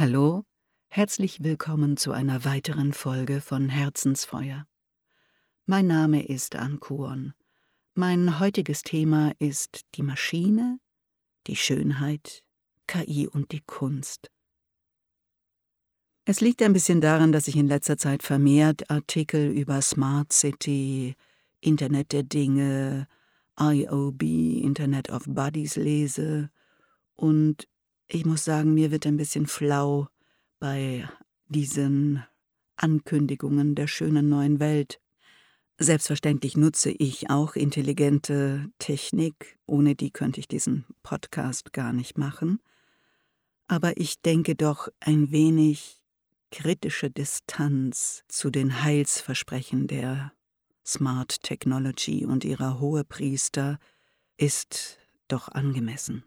Hallo, herzlich willkommen zu einer weiteren Folge von Herzensfeuer. Mein Name ist Ankuon. Mein heutiges Thema ist die Maschine, die Schönheit, KI und die Kunst. Es liegt ein bisschen daran, dass ich in letzter Zeit vermehrt Artikel über Smart City, Internet der Dinge, IOB, Internet of Bodies lese und ich muss sagen, mir wird ein bisschen flau bei diesen Ankündigungen der schönen neuen Welt. Selbstverständlich nutze ich auch intelligente Technik, ohne die könnte ich diesen Podcast gar nicht machen. Aber ich denke doch ein wenig kritische Distanz zu den Heilsversprechen der Smart Technology und ihrer Hohepriester ist doch angemessen.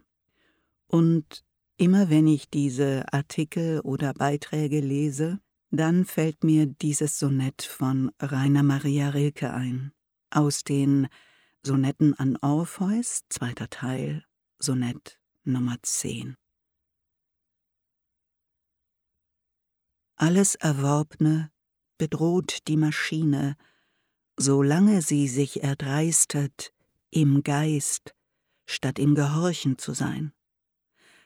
Und Immer wenn ich diese Artikel oder Beiträge lese, dann fällt mir dieses Sonett von Rainer Maria Rilke ein, aus den Sonetten an Orpheus, zweiter Teil, Sonett Nummer 10. Alles Erworbne bedroht die Maschine, solange sie sich erdreistet, im Geist, statt im Gehorchen zu sein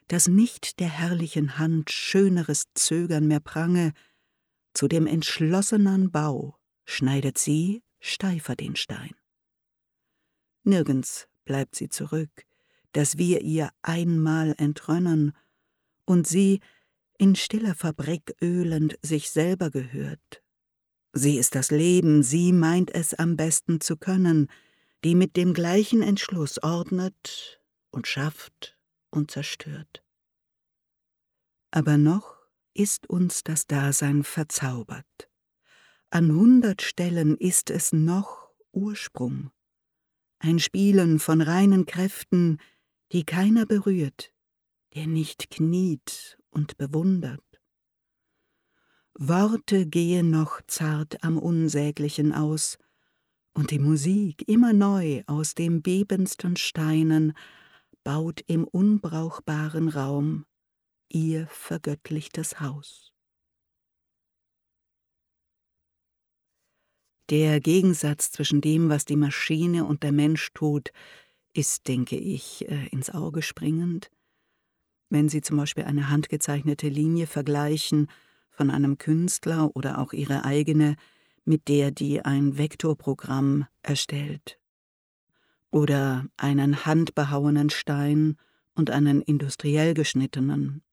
dass nicht der herrlichen Hand schöneres Zögern mehr prange, zu dem entschlossenen Bau schneidet sie steifer den Stein. Nirgends bleibt sie zurück, dass wir ihr einmal entrönnen und sie in stiller Fabrik ölend sich selber gehört. Sie ist das Leben, sie meint es am besten zu können, die mit dem gleichen Entschluss ordnet und schafft und zerstört. Aber noch ist uns das Dasein verzaubert. An hundert Stellen ist es noch Ursprung, ein Spielen von reinen Kräften, die keiner berührt, der nicht kniet und bewundert. Worte gehen noch zart am Unsäglichen aus, und die Musik immer neu aus dem bebendsten Steinen baut im unbrauchbaren Raum ihr vergöttlichtes Haus. Der Gegensatz zwischen dem, was die Maschine und der Mensch tut, ist, denke ich, äh, ins Auge springend. Wenn Sie zum Beispiel eine handgezeichnete Linie vergleichen von einem Künstler oder auch Ihre eigene mit der, die ein Vektorprogramm erstellt, oder einen handbehauenen Stein und einen industriell geschnittenen.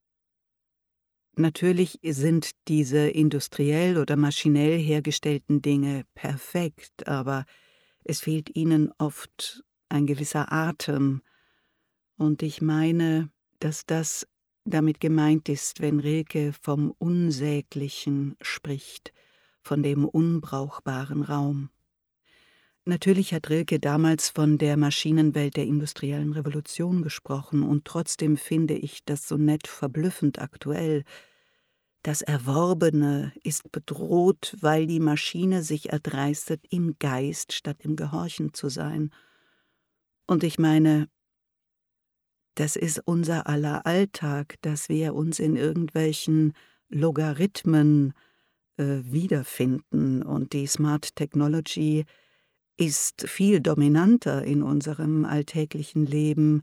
Natürlich sind diese industriell oder maschinell hergestellten Dinge perfekt, aber es fehlt ihnen oft ein gewisser Atem. Und ich meine, dass das damit gemeint ist, wenn Rilke vom Unsäglichen spricht, von dem unbrauchbaren Raum. Natürlich hat Rilke damals von der Maschinenwelt der industriellen Revolution gesprochen, und trotzdem finde ich das Sonett verblüffend aktuell. Das Erworbene ist bedroht, weil die Maschine sich erdreistet, im Geist statt im Gehorchen zu sein. Und ich meine, das ist unser aller Alltag, dass wir uns in irgendwelchen Logarithmen äh, wiederfinden und die Smart Technology ist viel dominanter in unserem alltäglichen Leben,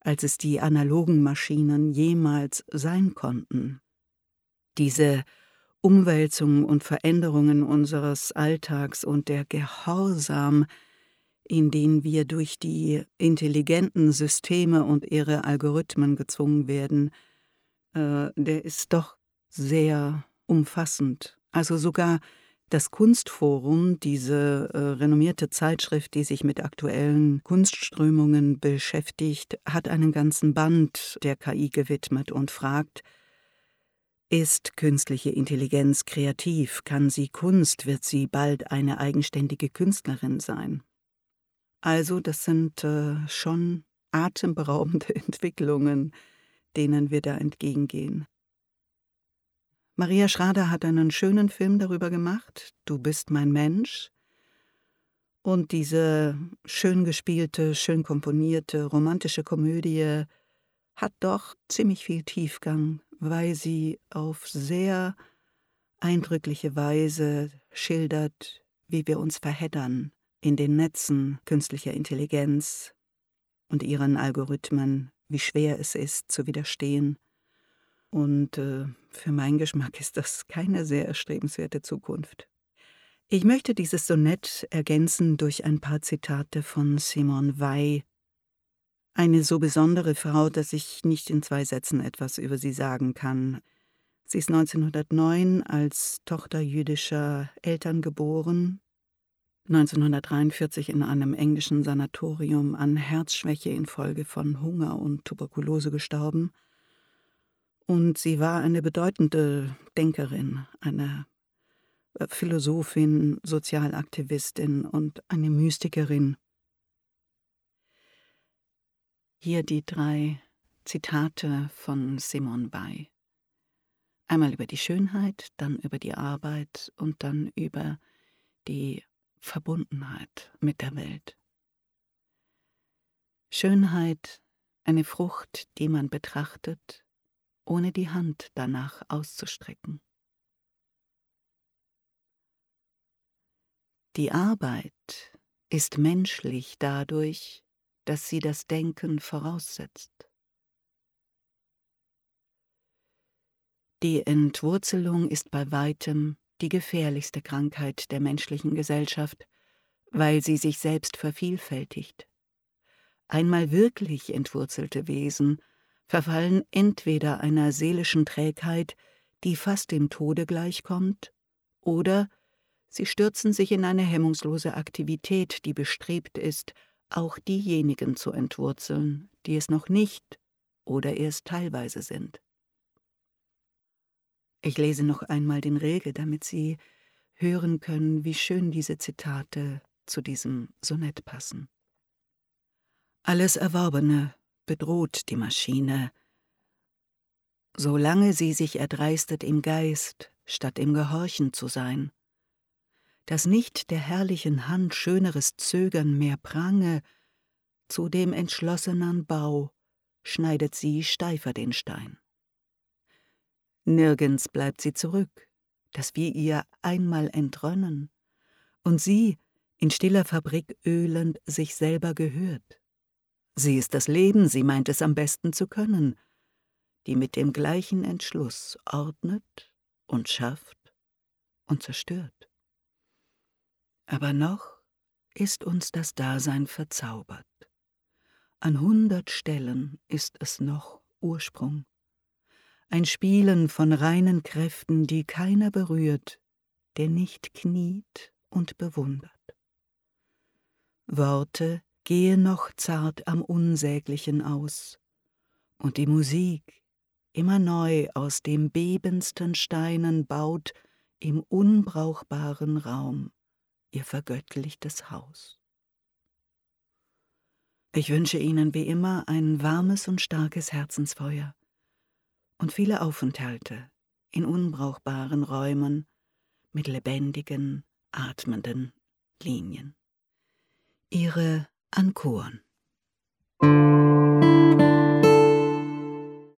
als es die analogen Maschinen jemals sein konnten. Diese Umwälzungen und Veränderungen unseres Alltags und der Gehorsam, in den wir durch die intelligenten Systeme und ihre Algorithmen gezwungen werden, äh, der ist doch sehr umfassend. Also sogar das Kunstforum, diese äh, renommierte Zeitschrift, die sich mit aktuellen Kunstströmungen beschäftigt, hat einen ganzen Band der KI gewidmet und fragt, ist künstliche Intelligenz kreativ? Kann sie Kunst? Wird sie bald eine eigenständige Künstlerin sein? Also, das sind äh, schon atemberaubende Entwicklungen, denen wir da entgegengehen. Maria Schrader hat einen schönen Film darüber gemacht, Du bist mein Mensch. Und diese schön gespielte, schön komponierte, romantische Komödie hat doch ziemlich viel Tiefgang, weil sie auf sehr eindrückliche Weise schildert, wie wir uns verheddern in den Netzen künstlicher Intelligenz und ihren Algorithmen, wie schwer es ist zu widerstehen. Und äh, für meinen Geschmack ist das keine sehr erstrebenswerte Zukunft. Ich möchte dieses Sonett ergänzen durch ein paar Zitate von Simone Weil, eine so besondere Frau, dass ich nicht in zwei Sätzen etwas über sie sagen kann. Sie ist 1909 als Tochter jüdischer Eltern geboren, 1943 in einem englischen Sanatorium an Herzschwäche infolge von Hunger und Tuberkulose gestorben. Und sie war eine bedeutende Denkerin, eine Philosophin, Sozialaktivistin und eine Mystikerin. Hier die drei Zitate von Simone Weil. Einmal über die Schönheit, dann über die Arbeit und dann über die Verbundenheit mit der Welt. Schönheit, eine Frucht, die man betrachtet, ohne die Hand danach auszustrecken. Die Arbeit ist menschlich dadurch, dass sie das Denken voraussetzt. Die Entwurzelung ist bei weitem die gefährlichste Krankheit der menschlichen Gesellschaft, weil sie sich selbst vervielfältigt. Einmal wirklich entwurzelte Wesen verfallen entweder einer seelischen Trägheit, die fast dem Tode gleichkommt, oder sie stürzen sich in eine hemmungslose Aktivität, die bestrebt ist, auch diejenigen zu entwurzeln, die es noch nicht oder erst teilweise sind. Ich lese noch einmal den Regel, damit Sie hören können, wie schön diese Zitate zu diesem Sonett passen. Alles Erworbene bedroht die Maschine, solange sie sich erdreistet im Geist, statt im Gehorchen zu sein dass nicht der herrlichen Hand schöneres Zögern mehr prange, zu dem entschlossenen Bau schneidet sie steifer den Stein. Nirgends bleibt sie zurück, dass wir ihr einmal entrönnen, und sie, in stiller Fabrik ölend, sich selber gehört. Sie ist das Leben, sie meint es am besten zu können, die mit dem gleichen Entschluss ordnet und schafft und zerstört aber noch ist uns das Dasein verzaubert. An hundert Stellen ist es noch Ursprung, ein Spielen von reinen Kräften, die keiner berührt, der nicht kniet und bewundert. Worte gehen noch zart am Unsäglichen aus, und die Musik, immer neu aus dem bebendsten Steinen baut im unbrauchbaren Raum ihr vergöttlichtes Haus. Ich wünsche Ihnen wie immer ein warmes und starkes Herzensfeuer und viele Aufenthalte in unbrauchbaren Räumen mit lebendigen, atmenden Linien. Ihre Ankoren